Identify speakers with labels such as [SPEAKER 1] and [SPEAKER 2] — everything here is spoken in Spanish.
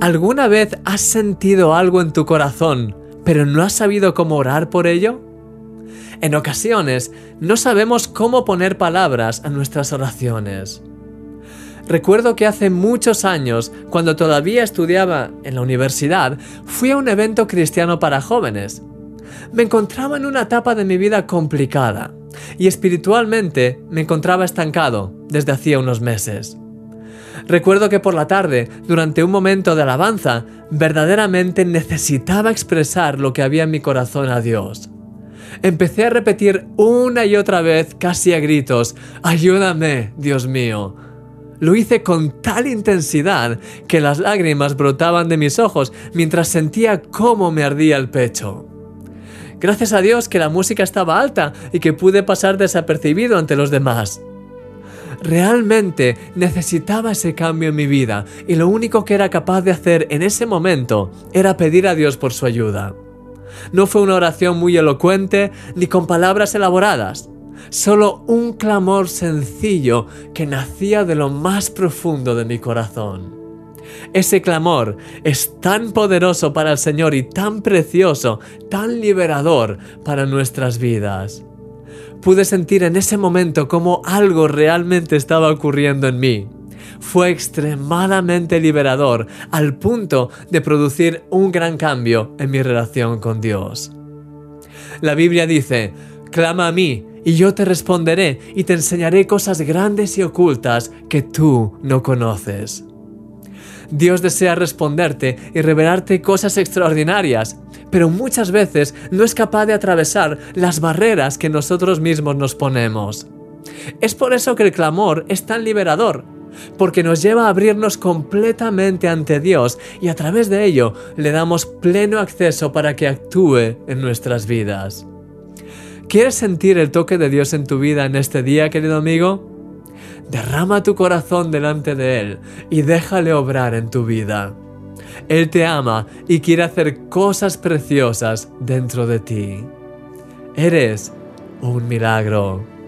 [SPEAKER 1] ¿Alguna vez has sentido algo en tu corazón, pero no has sabido cómo orar por ello? En ocasiones no sabemos cómo poner palabras a nuestras oraciones. Recuerdo que hace muchos años, cuando todavía estudiaba en la universidad, fui a un evento cristiano para jóvenes. Me encontraba en una etapa de mi vida complicada y espiritualmente me encontraba estancado desde hacía unos meses. Recuerdo que por la tarde, durante un momento de alabanza, verdaderamente necesitaba expresar lo que había en mi corazón a Dios. Empecé a repetir una y otra vez, casi a gritos, Ayúdame, Dios mío. Lo hice con tal intensidad que las lágrimas brotaban de mis ojos mientras sentía cómo me ardía el pecho. Gracias a Dios que la música estaba alta y que pude pasar desapercibido ante los demás. Realmente necesitaba ese cambio en mi vida y lo único que era capaz de hacer en ese momento era pedir a Dios por su ayuda. No fue una oración muy elocuente ni con palabras elaboradas, solo un clamor sencillo que nacía de lo más profundo de mi corazón. Ese clamor es tan poderoso para el Señor y tan precioso, tan liberador para nuestras vidas pude sentir en ese momento como algo realmente estaba ocurriendo en mí. Fue extremadamente liberador al punto de producir un gran cambio en mi relación con Dios. La Biblia dice, clama a mí y yo te responderé y te enseñaré cosas grandes y ocultas que tú no conoces. Dios desea responderte y revelarte cosas extraordinarias, pero muchas veces no es capaz de atravesar las barreras que nosotros mismos nos ponemos. Es por eso que el clamor es tan liberador, porque nos lleva a abrirnos completamente ante Dios y a través de ello le damos pleno acceso para que actúe en nuestras vidas. ¿Quieres sentir el toque de Dios en tu vida en este día, querido amigo? Derrama tu corazón delante de Él y déjale obrar en tu vida. Él te ama y quiere hacer cosas preciosas dentro de ti. Eres un milagro.